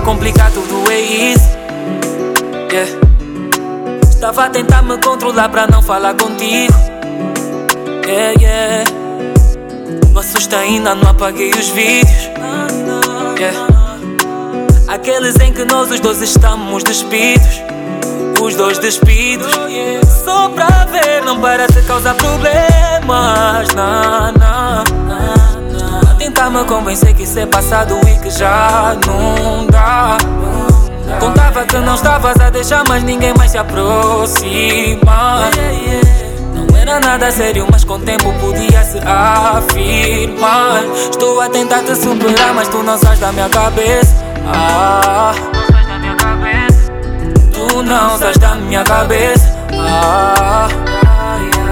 complicar tudo, é isso. Yeah. Estava a tentar me controlar pra não falar contigo. Yeah, yeah. Me assusta ainda, não apaguei os vídeos. Yeah. Aqueles em que nós os dois estamos despidos. Os dois despidos. Só pra ver, não para de causar problemas. Não, não. A me convencer que isso é passado e que já não dá. Contava que não estavas a deixar, mas ninguém mais se aproxima. Não era nada sério, mas com o tempo podia se afirmar. Estou a tentar te superar, mas tu não sais da minha cabeça. Ah, tu não sais da minha cabeça. Ah,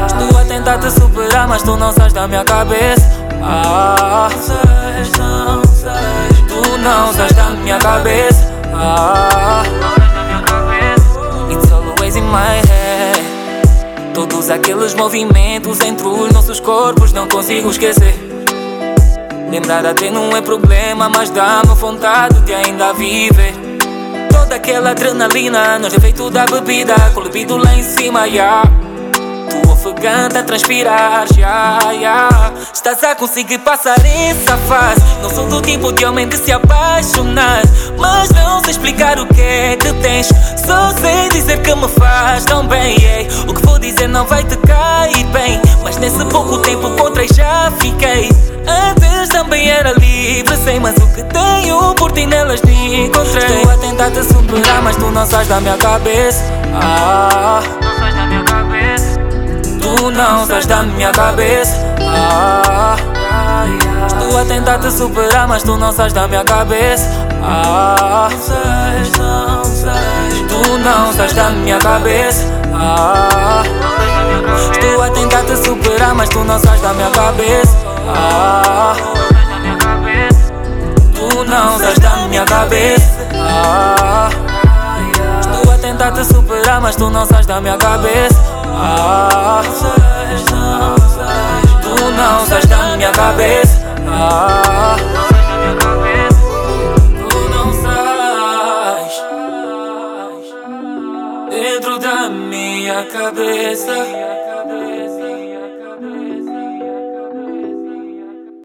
estou a tentar te superar, mas tu não sais da minha cabeça. Ah, tu não sais da minha cabeça. Ah, it's always in my head. Todos aqueles movimentos entre os nossos corpos não consigo esquecer. Lembrar até não é problema, mas dá-me vontade de ainda viver. Toda aquela adrenalina nos efeitos da bebida, com o libido lá em cima, yeah. Tu ofegante a transpirar, já, yeah. Estás a conseguir passar essa fase. Não sou do tipo de homem de se apaixonar, mas não sei explicar o que é que tens. Só sei dizer que me faz tão bem. yeah. O que vou dizer não vai te cair bem, mas nesse pouco tempo contra já fiquei. Antes também era livre, sei, mas o que tenho por ti nelas te encontrei. Estou a tentar te superar, mas tu não sais da minha cabeça. Ah. Não sais da minha cabeça. Ah, estou a tentar te superar, mas tu não sais da minha cabeça. Ah, tu não sais da minha cabeça. Ah, estou a tentar te superar, mas tu não sais da minha cabeça. Ah, tu não sais da minha cabeça. Ah, tentar te superar, mas tu não sais da minha cabeça. Ah, tu não sais da minha cabeça. Ah, tu não sais dentro da minha cabeça.